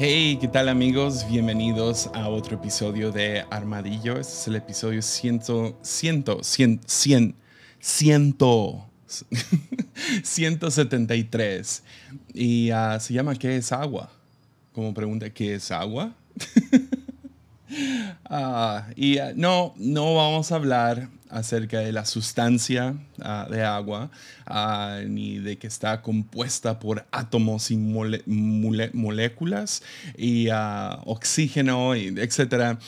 Hey, ¿qué tal amigos? Bienvenidos a otro episodio de Armadillo. Este es el episodio 100, 100, 100, 100, 100 173. Y uh, se llama ¿Qué es agua? Como pregunta, ¿qué es agua? uh, y uh, no, no vamos a hablar acerca de la sustancia uh, de agua, ni de que está compuesta por átomos y moléculas y oxígeno, etc.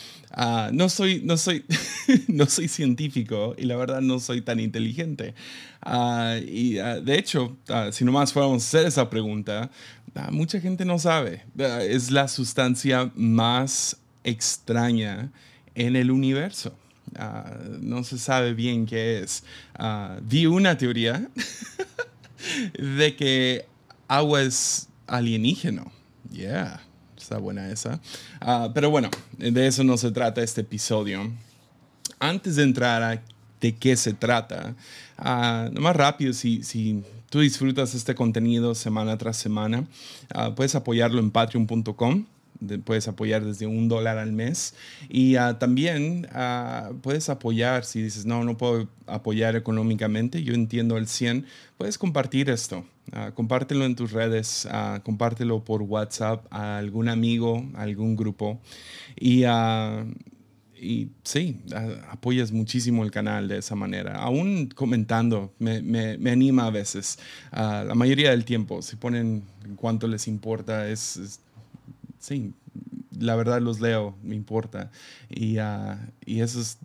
no, soy, no, soy, no soy científico y la verdad no soy tan inteligente. y de hecho, si nomás fuéramos a hacer esa pregunta, mucha gente no sabe. es la sustancia más extraña en el universo. Uh, no se sabe bien qué es. Uh, vi una teoría de que agua es alienígeno. Yeah, está buena esa. Uh, pero bueno, de eso no se trata este episodio. Antes de entrar a de qué se trata, más rápido, si, si tú disfrutas este contenido semana tras semana, puedes apoyarlo en patreon.com puedes apoyar desde un dólar al mes. Y uh, también uh, puedes apoyar, si dices, no, no puedo apoyar económicamente, yo entiendo el 100, puedes compartir esto. Uh, compártelo en tus redes, compártelo por WhatsApp a algún amigo, a algún grupo. Y, y sí, apoyas muchísimo el canal de esa manera. Aún comentando, me, me, me anima a veces. la mayoría del tiempo, si ponen cuánto les importa, es, es sí, la verdad los leo, me importa. Y, uh, y eso es...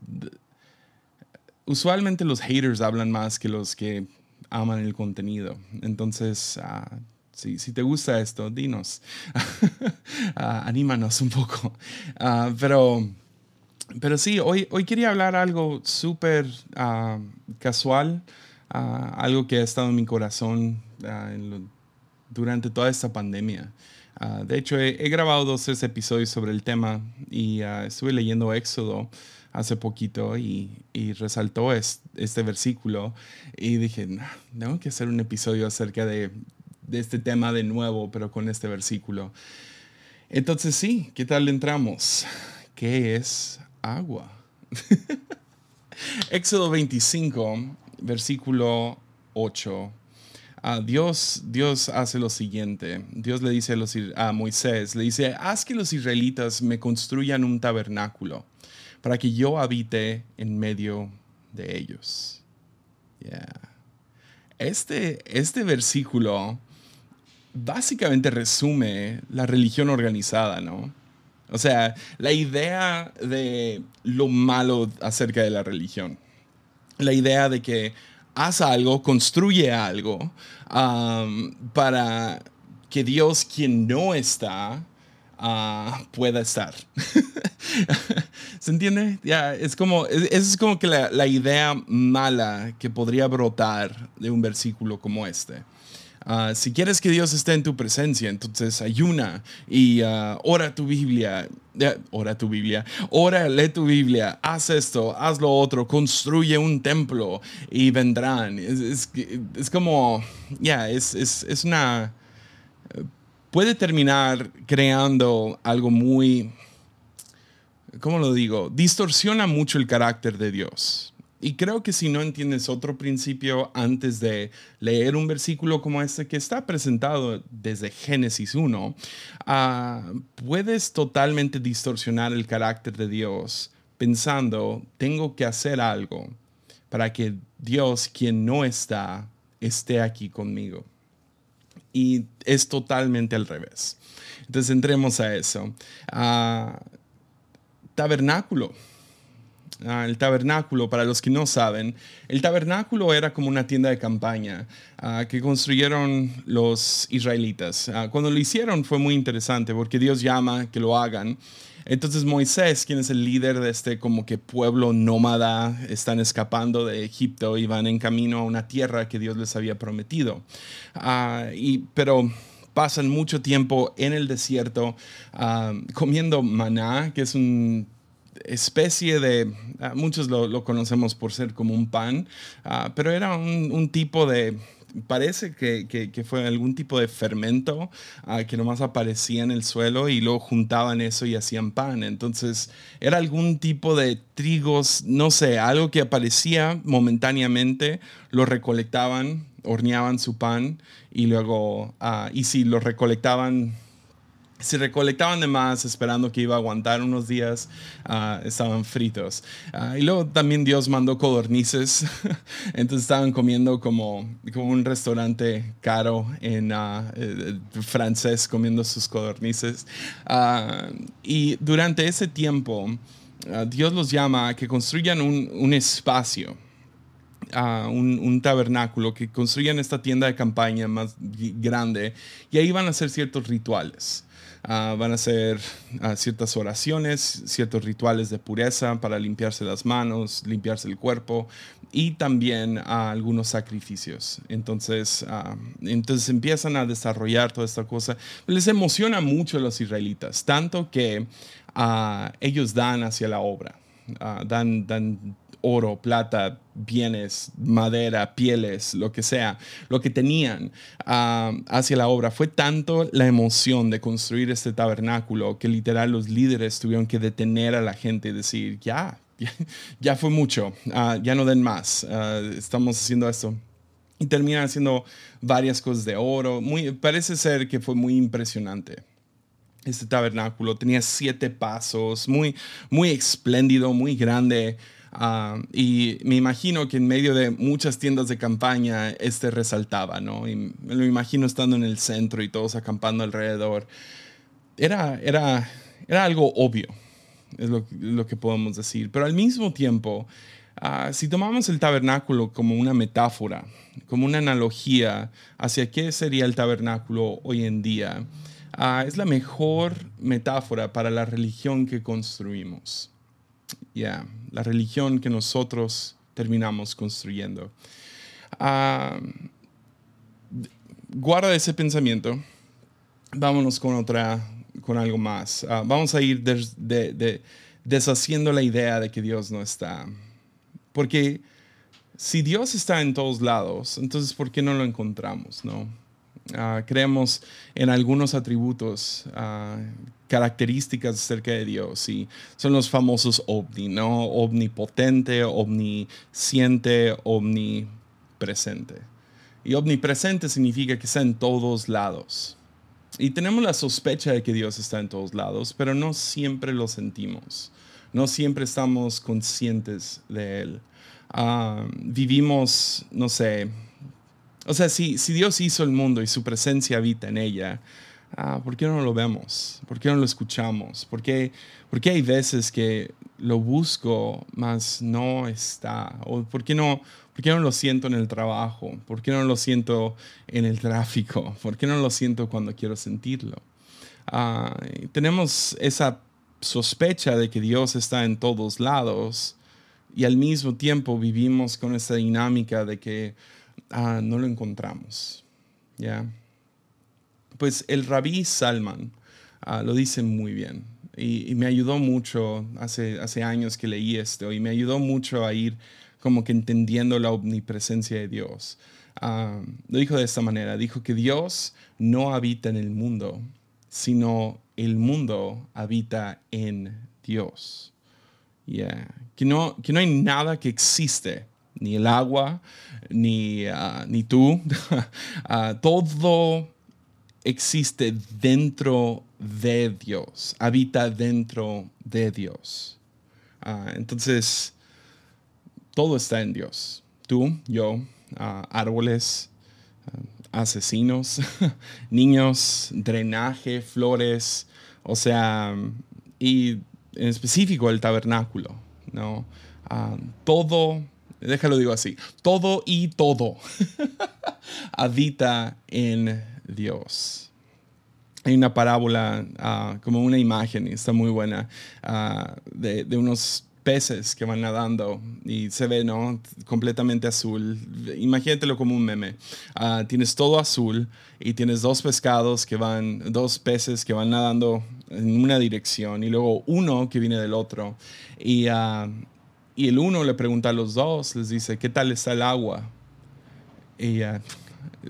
Usualmente los haters hablan más que los que aman el contenido. Entonces, uh, si, te gusta esto, dinos. uh, anímanos un poco. pero, pero sí, hoy, hoy quería hablar algo súper casual, algo que ha estado en mi corazón durante toda esta pandemia. Uh, de hecho, he, grabado dos episodios sobre el tema y uh, estuve leyendo Éxodo hace poquito y, resaltó es, este versículo y dije, no, tengo que hacer un episodio acerca de, de, este tema de nuevo, pero con este versículo. Entonces sí, ¿qué tal entramos? ¿Qué es agua? Éxodo 25, versículo 8 Dios, Dios hace lo siguiente. Dios le dice a, los, a Moisés, le dice, haz que los israelitas me construyan un tabernáculo para que yo habite en medio de ellos. Este, este versículo básicamente resume la religión organizada, ¿no? O sea, la idea de lo malo acerca de la religión. La idea de que haz algo, construye algo para que Dios, quien no está, ah, pueda estar. ¿Se entiende? Ya, es como, es, es como que la, la, idea mala que podría brotar de un versículo como este. Uh, si quieres que Dios esté en tu presencia, entonces ayuna y uh, ora tu Biblia, ora tu Biblia, ora, lee tu Biblia, haz esto, haz lo otro, construye un templo y vendrán. Es, como, ya, es, es, una... Puede terminar creando algo muy, ¿cómo lo digo? Distorsiona mucho el carácter de Dios. Y creo que si no entiendes otro principio antes de leer un versículo como este que está presentado desde Génesis 1, ah, puedes totalmente distorsionar el carácter de Dios pensando, tengo que hacer algo para que Dios, quien no está, esté aquí conmigo. Y es totalmente al revés. Entonces entremos a eso. Ah, tabernáculo Ah, el tabernáculo, para los que no saben, el tabernáculo era como una tienda de campaña ah, que construyeron los israelitas. Ah, cuando lo hicieron fue muy interesante porque Dios llama que lo hagan. Entonces Moisés, quien es el líder de este como que pueblo nómada, están escapando de Egipto y van en camino a una tierra que Dios les había prometido. y, pero pasan mucho tiempo en el desierto comiendo maná, que es un especie de, ah, muchos lo, conocemos por ser como un pan, ah, pero era un, tipo de parece que, que, fue algún tipo de fermento uh, que nomás aparecía en el suelo y luego juntaban eso y hacían pan. Entonces era algún tipo de trigos, no sé, algo que aparecía momentáneamente, lo recolectaban, horneaban su pan y luego, y si lo recolectaban si recolectaban de más esperando que iba a aguantar unos días, ah, estaban fritos. Ah, y luego también Dios mandó codornices, entonces estaban comiendo como, como un restaurante caro en uh, francés, comiendo sus codornices. y durante ese tiempo, Dios los llama a que construyan un, un espacio. un, un, tabernáculo, que construyan esta tienda de campaña más grande y ahí van a hacer ciertos rituales. Ah, van a hacer ah, ciertas oraciones, ciertos rituales de pureza para limpiarse las manos, limpiarse el cuerpo y también ah, algunos sacrificios. Entonces, entonces empiezan a desarrollar toda esta cosa. Les emociona mucho a los israelitas, tanto que ellos dan hacia la obra. dan, dan oro, plata, bienes, madera, pieles, lo que sea, lo que tenían ah, hacia la obra. Fue tanto la emoción de construir este tabernáculo que literal los líderes tuvieron que detener a la gente y decir, ya, ya, fue mucho, ah, ya no den más, ah, estamos haciendo esto. Y terminan haciendo varias cosas de oro. Parece ser que fue muy impresionante este tabernáculo. Tenía siete pasos, muy, muy espléndido, muy grande. Ah, y me imagino que en medio de muchas tiendas de campaña este resaltaba, ¿no? Y me lo imagino estando en el centro y todos acampando alrededor. Era, era, era algo obvio, es lo, que podemos decir. Pero al mismo tiempo, ah, si tomamos el tabernáculo como una metáfora, como una analogía hacia qué sería el tabernáculo hoy en día, ah, es la mejor metáfora para la religión que construimos. Ya, la religión que nosotros terminamos construyendo. Ah, guarda ese pensamiento. Vámonos con otra, con algo más. Ah, vamos a ir deshaciendo la idea de que Dios no está. Porque si Dios está en todos lados, entonces ¿por qué no lo encontramos? No? Ah, creemos en algunos atributos, uh, características acerca de Dios y son los famosos ovni, ¿no? Omnipotente, omnisciente, omnipresente. Y omnipresente significa que está en todos lados. Y tenemos la sospecha de que Dios está en todos lados, pero no siempre lo sentimos. No siempre estamos conscientes de Él. Ah, vivimos, no sé, o sea, si, si Dios hizo el mundo y su presencia habita en ella, ah, ¿por qué no lo vemos? ¿Por qué no lo escuchamos? ¿Por qué, hay veces que lo busco, mas no está? ¿O por qué no, por qué no lo siento en el trabajo? ¿Por qué no lo siento en el tráfico? ¿Por qué no lo siento cuando quiero sentirlo? Ah, tenemos esa sospecha de que Dios está en todos lados y al mismo tiempo vivimos con esa dinámica de que ah, no lo encontramos. ¿ya? Pues el rabí Salman ah, lo dice muy bien y, me ayudó mucho hace, hace años que leí esto y me ayudó mucho a ir como que entendiendo la omnipresencia de Dios. Ah, lo dijo de esta manera, dijo que Dios no habita en el mundo, sino el mundo habita en Dios. Yeah. Que, no, que no hay nada que existe ni el agua, ni, ah, ni tú. Ah, todo existe dentro de Dios, habita dentro de Dios. Ah, entonces, todo está en Dios. Tú, yo, árboles, asesinos, niños, drenaje, flores, o sea, y en específico el tabernáculo, ¿no? todo déjalo digo así, todo y todo habita en Dios. Hay una parábola, ah, como una imagen, y está muy buena, ah, de, unos peces que van nadando y se ve, ¿no? Completamente azul. Imagínatelo como un meme. Ah, tienes todo azul y tienes dos pescados que van, dos peces que van nadando en una dirección y luego uno que viene del otro. Y, y el uno le pregunta a los dos, les dice, ¿qué tal está el agua? Y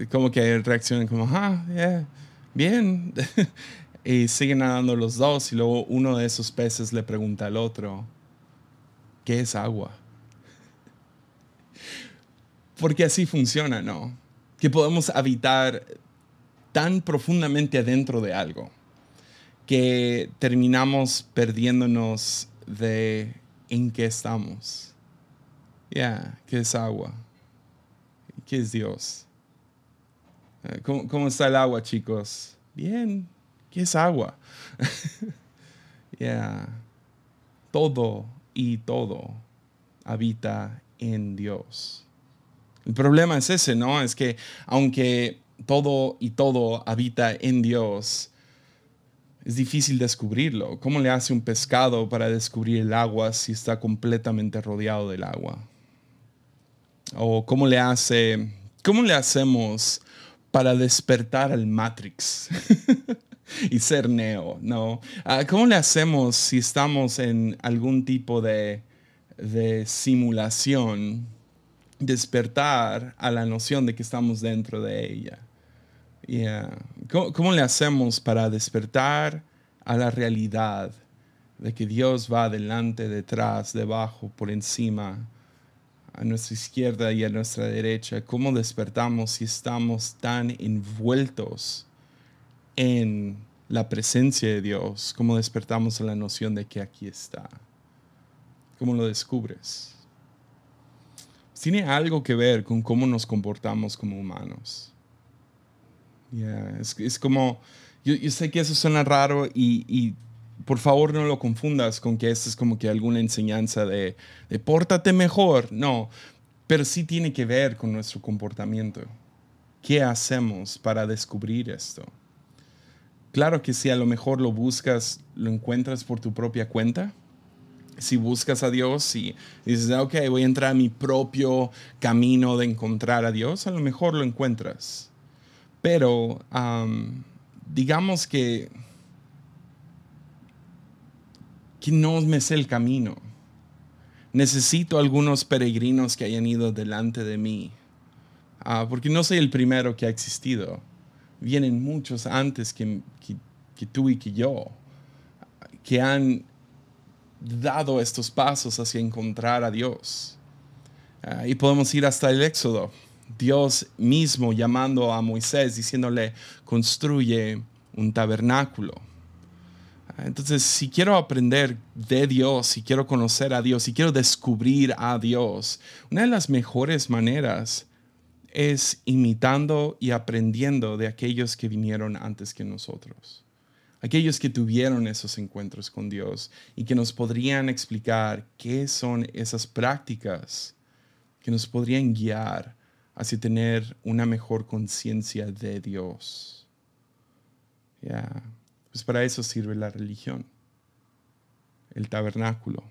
como que reaccionan como, ah, yeah, bien. y siguen nadando los dos y luego uno de esos peces le pregunta al otro, ¿qué es agua? Porque así funciona, ¿no? Que podemos habitar tan profundamente adentro de algo que terminamos perdiéndonos de en qué estamos. Ya, ¿qué es agua? ¿Qué es Dios? Eh, ¿Cómo, ¿Cómo, está el agua, chicos? Bien, ¿qué es agua? Ya, todo y todo habita en Dios. El problema es ese, ¿no? Es que aunque todo y todo habita en Dios, es difícil descubrirlo. ¿Cómo le hace un pescado para descubrir el agua si está completamente rodeado del agua? O cómo le hace, cómo le hacemos para despertar al Matrix y ser Neo, ¿no? Ah, ¿Cómo le hacemos si estamos en algún tipo de, de simulación despertar a la noción de que estamos dentro de ella? ¿Cómo, le hacemos para despertar a la realidad de que Dios va adelante, detrás, debajo, por encima, a nuestra izquierda y a nuestra derecha? ¿Cómo despertamos si estamos tan envueltos en la presencia de Dios? ¿Cómo despertamos a la noción de que aquí está? ¿Cómo lo descubres? Tiene algo que ver con cómo nos comportamos como humanos. Es, como, yo, sé que eso suena raro y, por favor no lo confundas con que esto es como que alguna enseñanza de, de pórtate mejor. No, pero sí tiene que ver con nuestro comportamiento. ¿Qué hacemos para descubrir esto? Claro que si a lo mejor lo buscas, lo encuentras por tu propia cuenta. Si buscas a Dios y dices, ok, voy a entrar a mi propio camino de encontrar a Dios, a lo mejor lo encuentras. Pero digamos que, que no me sé el camino. Necesito algunos peregrinos que hayan ido delante de mí, ah, porque no soy el primero que ha existido. Vienen muchos antes que, que tú y que yo, que han dado estos pasos hacia encontrar a Dios. Ah, y podemos ir hasta el Éxodo. Dios mismo llamando a Moisés, diciéndole, construye un tabernáculo. Entonces, si quiero aprender de Dios, si quiero conocer a Dios, si quiero descubrir a Dios, una de las mejores maneras es imitando y aprendiendo de aquellos que vinieron antes que nosotros. Aquellos que tuvieron esos encuentros con Dios y que nos podrían explicar qué son esas prácticas que nos podrían guiar hacia tener una mejor conciencia de Dios. Pues para eso sirve la religión, el tabernáculo.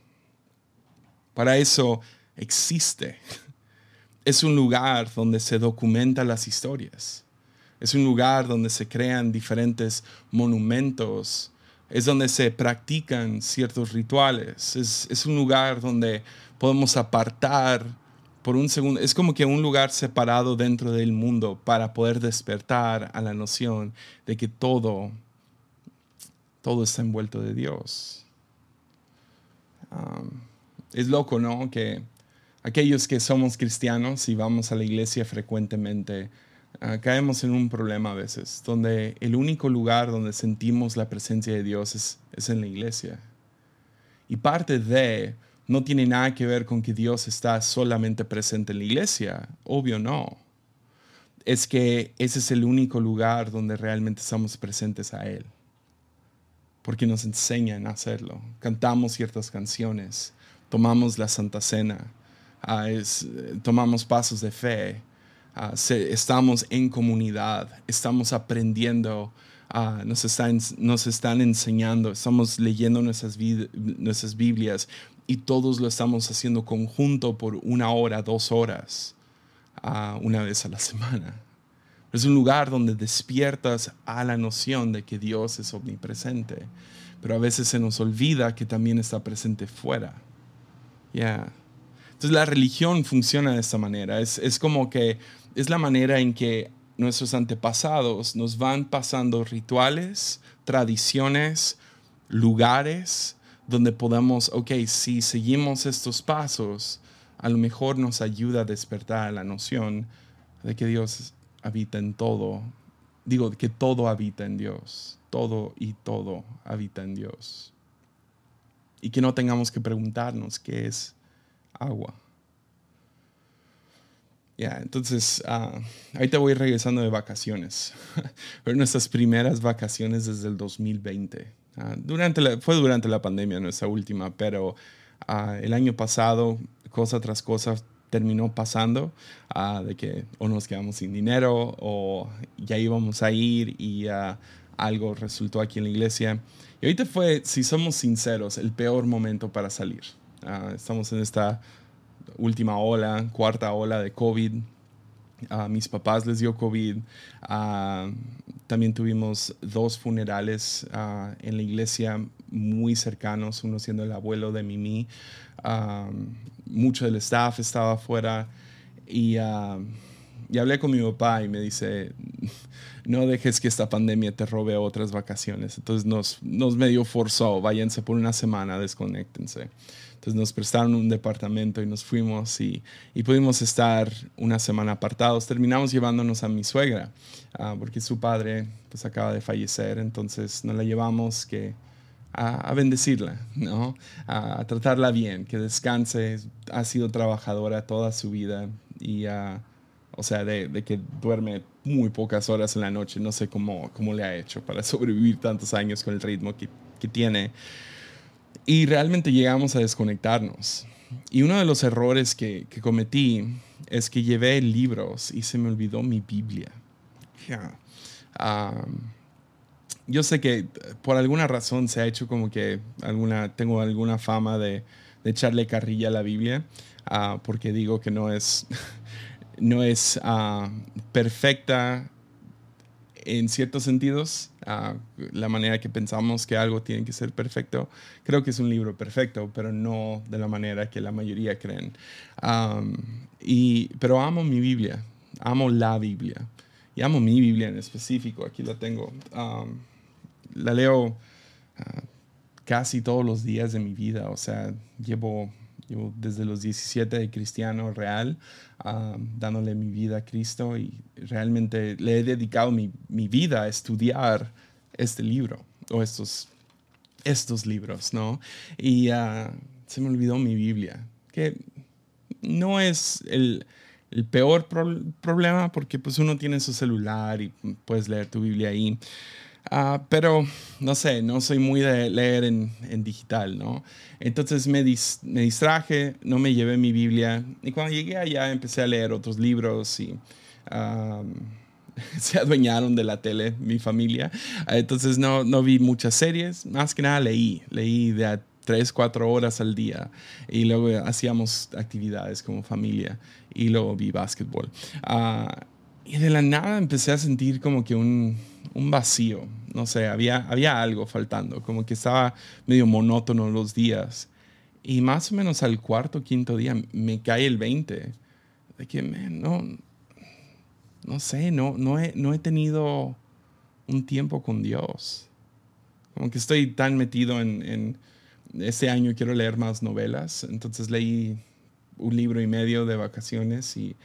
Para eso existe. Es un lugar donde se documentan las historias. Es un lugar donde se crean diferentes monumentos. Es donde se practican ciertos rituales. Es, es un lugar donde podemos apartar por un segundo, es como que un lugar separado dentro del mundo para poder despertar a la noción de que todo, todo está envuelto de Dios. es loco, ¿no? Que aquellos que somos cristianos y vamos a la iglesia frecuentemente, ah, caemos en un problema a veces, donde el único lugar donde sentimos la presencia de Dios es, es en la iglesia. Y parte de no tiene nada que ver con que Dios está solamente presente en la iglesia. Obvio no. Es que ese es el único lugar donde realmente estamos presentes a Él. Porque nos enseñan a hacerlo. Cantamos ciertas canciones, tomamos la Santa Cena, ah, tomamos pasos de fe, ah, estamos en comunidad, estamos aprendiendo Ah, nos, están, nos están enseñando, estamos leyendo nuestras, nuestras Biblias y todos lo estamos haciendo conjunto por una hora, dos horas, una vez a la semana. Es un lugar donde despiertas a la noción de que Dios es omnipresente, pero a veces se nos olvida que también está presente fuera. Yeah. Entonces la religión funciona de esta manera. Es, es como que es la manera en que nuestros antepasados nos van pasando rituales, tradiciones, lugares donde podamos, ok, si seguimos estos pasos, a lo mejor nos ayuda a despertar la noción de que Dios habita en todo. Digo, que todo habita en Dios. Todo y todo habita en Dios. Y que no tengamos que preguntarnos qué es agua. Ya, entonces, uh, ahorita voy regresando de vacaciones. Pero nuestras primeras vacaciones desde el 2020. Ah, durante fue durante la pandemia nuestra última, pero ah, el año pasado, cosa tras cosa, terminó pasando de que o nos quedamos sin dinero o ya íbamos a ir y algo resultó aquí en la iglesia. Y ahorita fue, si somos sinceros, el peor momento para salir. estamos en esta última ola, cuarta ola de COVID. A mis papás les dio COVID. también tuvimos dos funerales en la iglesia muy cercanos, uno siendo el abuelo de Mimi. mucho del staff estaba afuera y, y, hablé con mi papá y me dice, no dejes que esta pandemia te robe otras vacaciones. Entonces nos, nos medio forzó, váyanse por una semana, desconectense. Entonces nos prestaron un departamento y nos fuimos y, y pudimos estar una semana apartados. Terminamos llevándonos a mi suegra, uh, porque su padre pues acaba de fallecer, entonces nos la llevamos que, a, a bendecirla, ¿no? A, a, tratarla bien, que descanse. Ha sido trabajadora toda su vida y, uh, o sea, de, de, que duerme muy pocas horas en la noche. No sé cómo, cómo le ha hecho para sobrevivir tantos años con el ritmo que, que tiene. Y realmente llegamos a desconectarnos. Y uno de los errores que, que cometí es que llevé libros y se me olvidó mi Biblia. Yeah. Um, yo sé que por alguna razón se ha hecho como que alguna, tengo alguna fama de, de echarle carrilla a la Biblia, uh, porque digo que no es, no es uh, perfecta en ciertos sentidos, la manera que pensamos que algo tiene que ser perfecto. Creo que es un libro perfecto, pero no de la manera que la mayoría creen. Y, pero amo mi Biblia, amo la Biblia. Y amo mi Biblia en específico, aquí la tengo. La leo uh, casi todos los días de mi vida, o sea, llevo yo desde los 17 de cristiano real, uh, dándole mi vida a Cristo y realmente le he dedicado mi, mi, vida a estudiar este libro o estos, estos libros, ¿no? Y uh, se me olvidó mi Biblia, que no es el, el peor pro problema porque pues uno tiene su celular y puedes leer tu Biblia ahí. Uh, pero no sé, no soy muy de leer en, en digital, ¿no? Entonces me, dis me, distraje, no me llevé mi Biblia y cuando llegué allá empecé a leer otros libros y um, se adueñaron de la tele mi familia. Entonces no, no vi muchas series, más que nada leí, leí de a tres, cuatro horas al día y luego hacíamos actividades como familia y luego vi básquetbol. Y de la nada empecé a sentir como que un, un, vacío, no sé, había, había algo faltando, como que estaba medio monótono los días. Y más o menos al cuarto, quinto día me cae el 20, de que no, no sé, no, no, he, no he tenido un tiempo con Dios. Como que estoy tan metido en, en este año quiero leer más novelas, entonces leí un libro y medio de vacaciones y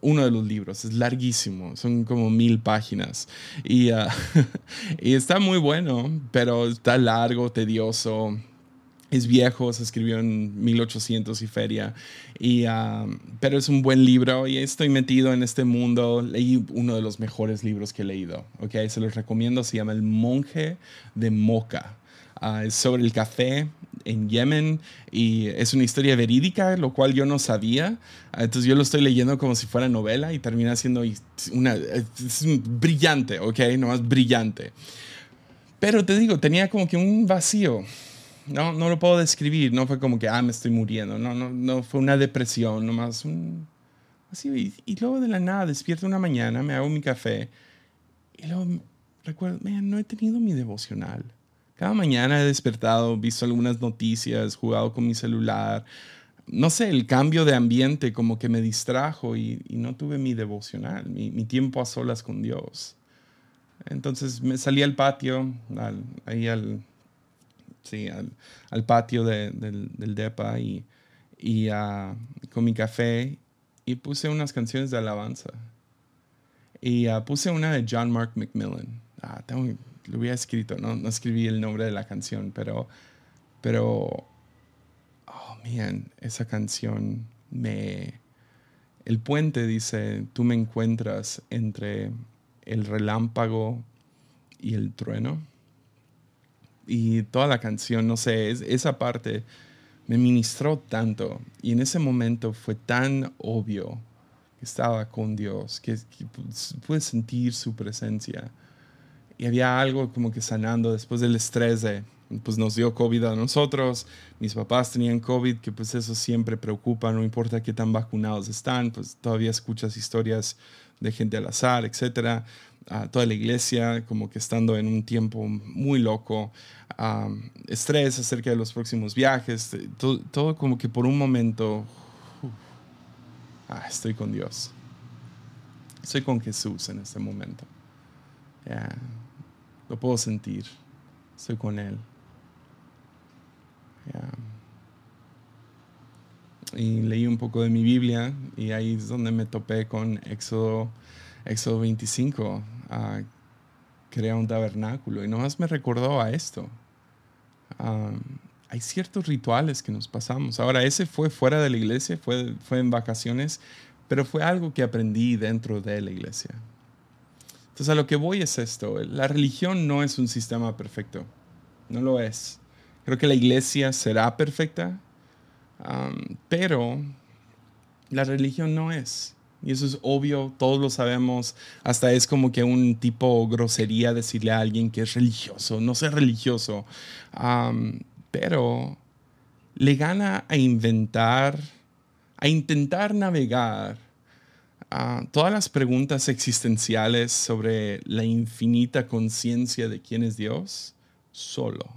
uno de los libros. Es larguísimo, son como mil páginas. Y, uh, y, está muy bueno, pero está largo, tedioso. Es viejo, se escribió en 1800 y feria. Uh, pero es un buen libro y estoy metido en este mundo. Leí uno de los mejores libros que he leído. Okay? Se los recomiendo. Se llama El monje de Moca. Es sobre el café en Yemen y es una historia verídica, lo cual yo no sabía. Entonces yo lo estoy leyendo como si fuera novela y termina siendo una, es brillante, ¿ok? Nomás brillante. Pero te digo, tenía como que un vacío. No, no lo puedo describir. No fue como que, ah, me estoy muriendo. No, no, no fue una depresión, nomás un vacío. Y, luego de la nada despierto una mañana, me hago mi café y luego recuerdo, no he tenido mi devocional. Cada mañana he despertado, visto algunas noticias, jugado con mi celular, no sé, el cambio de ambiente como que me distrajo y, no tuve mi devocional, mi, tiempo a solas con Dios. Entonces me salí al patio, ahí al, sí, al, patio del, DEPA y, ah, con mi café y puse unas canciones de alabanza. Y ah, puse una de John Mark McMillan. Ah, lo había escrito, ¿no? no escribí el nombre de la canción, pero, pero, oh, man, esa canción me... El puente dice, tú me encuentras entre el relámpago y el trueno. Y toda la canción, no sé, esa parte me ministró tanto y en ese momento fue tan obvio que estaba con Dios, que, pude sentir su presencia. Y había algo como que sanando después del estrés de, pues nos dio COVID a nosotros, mis papás tenían COVID, que pues eso siempre preocupa, no importa qué tan vacunados están, pues todavía escuchas historias de gente al azar, etcétera a toda la iglesia, como que estando en un tiempo muy loco, estrés acerca de los próximos viajes, todo, como que por un momento, ah, estoy con Dios. Estoy con Jesús en este momento. Lo puedo sentir. Estoy con Él. Y leí un poco de mi Biblia y ahí es donde me topé con Éxodo Éxodo 25, crea un tabernáculo. Y nomás me recordó a esto. hay ciertos rituales que nos pasamos. Ahora, ese fue fuera de la iglesia, fue, fue en vacaciones, pero fue algo que aprendí dentro de la iglesia. Entonces, a lo que voy es esto. La religión no es un sistema perfecto. No lo es. Creo que la iglesia será perfecta, pero la religión no es. Y eso es obvio, todos lo sabemos. Hasta es como que un tipo grosería decirle a alguien que es religioso, no sé religioso. pero le gana a inventar, a intentar navegar todas las preguntas existenciales sobre la infinita conciencia de quién es Dios solo.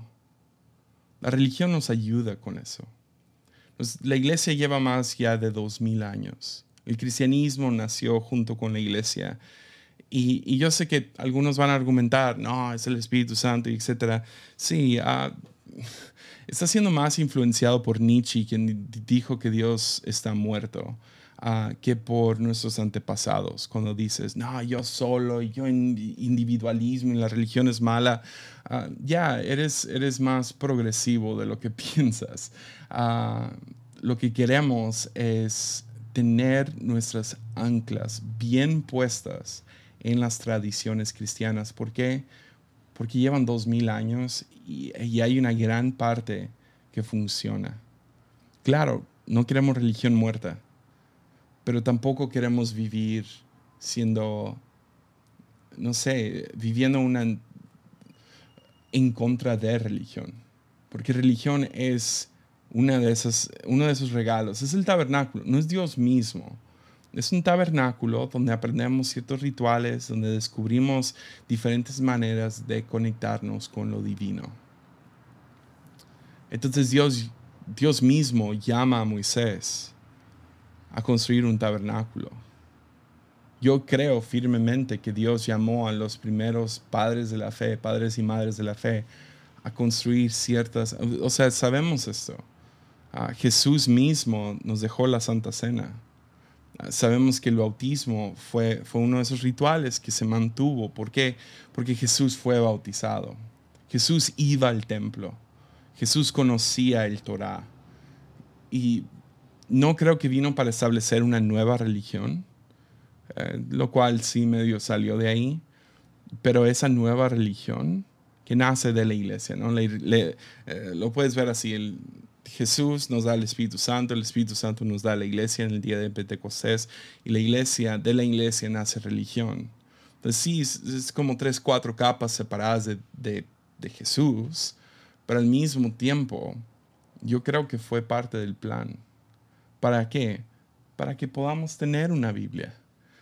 La religión nos ayuda con eso. La iglesia lleva más ya de dos mil años. El cristianismo nació junto con la iglesia. Y, yo sé que algunos van a argumentar, no, es el Espíritu Santo, etc. Sí, ah, está siendo más influenciado por Nietzsche, quien dijo que Dios está muerto. Ah, que por nuestros antepasados. Cuando dices, no, yo solo, yo en individualismo y la religión es mala, ah, ya eres, eres más progresivo de lo que piensas. lo que queremos es tener nuestras anclas bien puestas en las tradiciones cristianas. ¿Por qué? Porque llevan dos mil años y, hay una gran parte que funciona. Claro, no queremos religión muerta, pero tampoco queremos vivir siendo, no sé, viviendo una en contra de religión. Porque religión es una de esas, uno de esos regalos. Es el tabernáculo, no es Dios mismo. Es un tabernáculo donde aprendemos ciertos rituales, donde descubrimos diferentes maneras de conectarnos con lo divino. Entonces Dios, Dios mismo llama a Moisés a construir un tabernáculo. Yo creo firmemente que Dios llamó a los primeros padres de la fe, padres y madres de la fe, a construir ciertas, o sea, sabemos esto Jesús mismo nos dejó la Santa Cena. sabemos que el bautismo fue, fue uno de esos rituales que se mantuvo. ¿Por qué? Porque Jesús fue bautizado. Jesús iba al templo. Jesús conocía el Torah. Y no creo que vino para establecer una nueva religión, eh, lo cual sí medio salió de ahí. Pero esa nueva religión que nace de la iglesia, ¿no? Eh, lo puedes ver así, Jesús nos da el Espíritu Santo, el Espíritu Santo nos da la iglesia en el día de Pentecostés y la iglesia, de la iglesia nace religión. Entonces sí, es, como tres, cuatro capas separadas de, de Jesús, pero al mismo tiempo yo creo que fue parte del plan. ¿Para qué? Para que podamos tener una Biblia,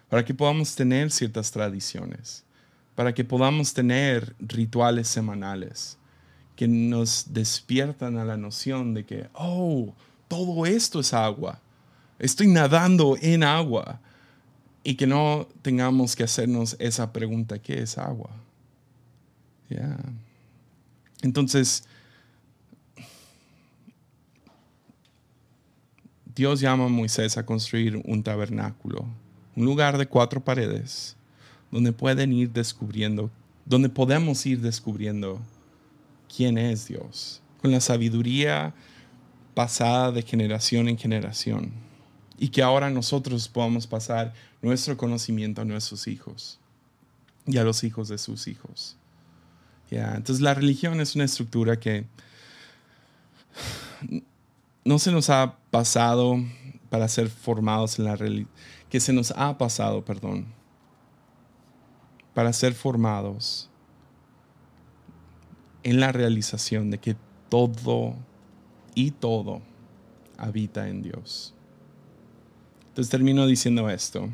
para que podamos tener ciertas tradiciones, para que podamos tener rituales semanales que nos despiertan a la noción de que, oh, todo esto es agua. Estoy nadando en agua. Y que no tengamos que hacernos esa pregunta, ¿qué es agua? Ya. Entonces, Dios llama a Moisés a construir un tabernáculo, un lugar de cuatro paredes, donde pueden ir descubriendo, donde podemos ir descubriendo quién es Dios, con la sabiduría pasada de generación en generación, y que ahora nosotros podamos pasar nuestro conocimiento a nuestros hijos y a los hijos de sus hijos. Entonces la religión es una estructura que no se nos ha pasado para ser formados en la religión, que se nos ha pasado, perdón, para ser formados en la realización de que todo y todo habita en Dios. Entonces termino diciendo esto.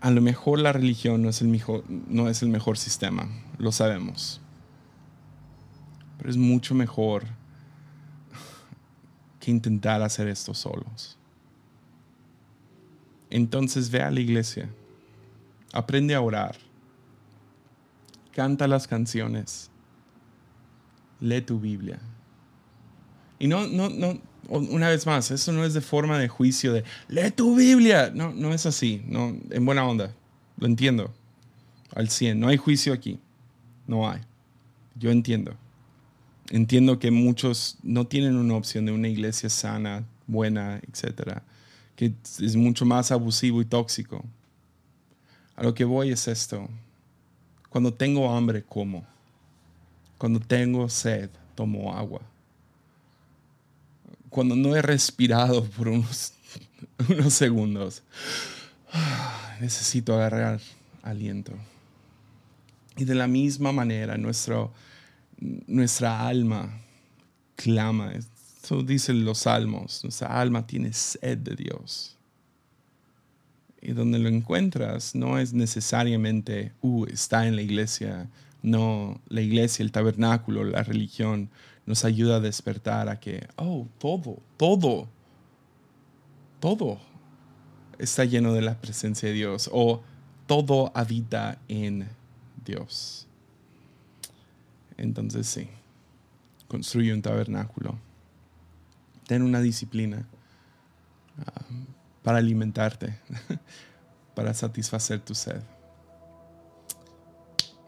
A lo mejor la religión no es el mejor, no es el mejor sistema, lo sabemos. Pero es mucho mejor intentar hacer esto solos. Entonces ve a la iglesia, aprende a orar, canta las canciones, lee tu Biblia. Y no, no, no, una vez más, eso no es de forma de juicio de lee tu Biblia. No, no es así, no, en buena onda, lo entiendo al 100. No hay juicio aquí, no hay. Yo entiendo. Entiendo que muchos no tienen una opción de una iglesia sana, buena, etcétera, que es mucho más abusivo y tóxico. A lo que voy es esto. Cuando tengo hambre, como. Cuando tengo sed, tomo agua. Cuando no he respirado por unos, segundos, necesito agarrar aliento. Y de la misma manera, nuestro, nuestra alma clama. Eso dicen los salmos. Nuestra alma tiene sed de Dios. Y donde lo encuentras no es necesariamente, uh, está en la iglesia. No, la iglesia, el tabernáculo, la religión nos ayuda a despertar a que, oh, todo, todo, todo está lleno de la presencia de Dios o todo habita en Dios. Entonces sí, construye un tabernáculo. Ten una disciplina ah, para alimentarte, para satisfacer tu sed.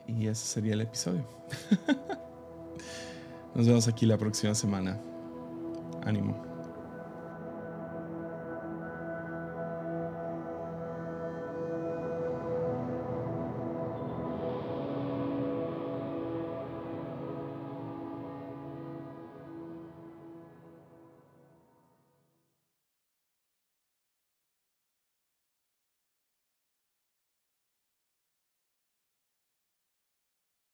Y ese sería el episodio. Nos vemos aquí la próxima semana. Ánimo.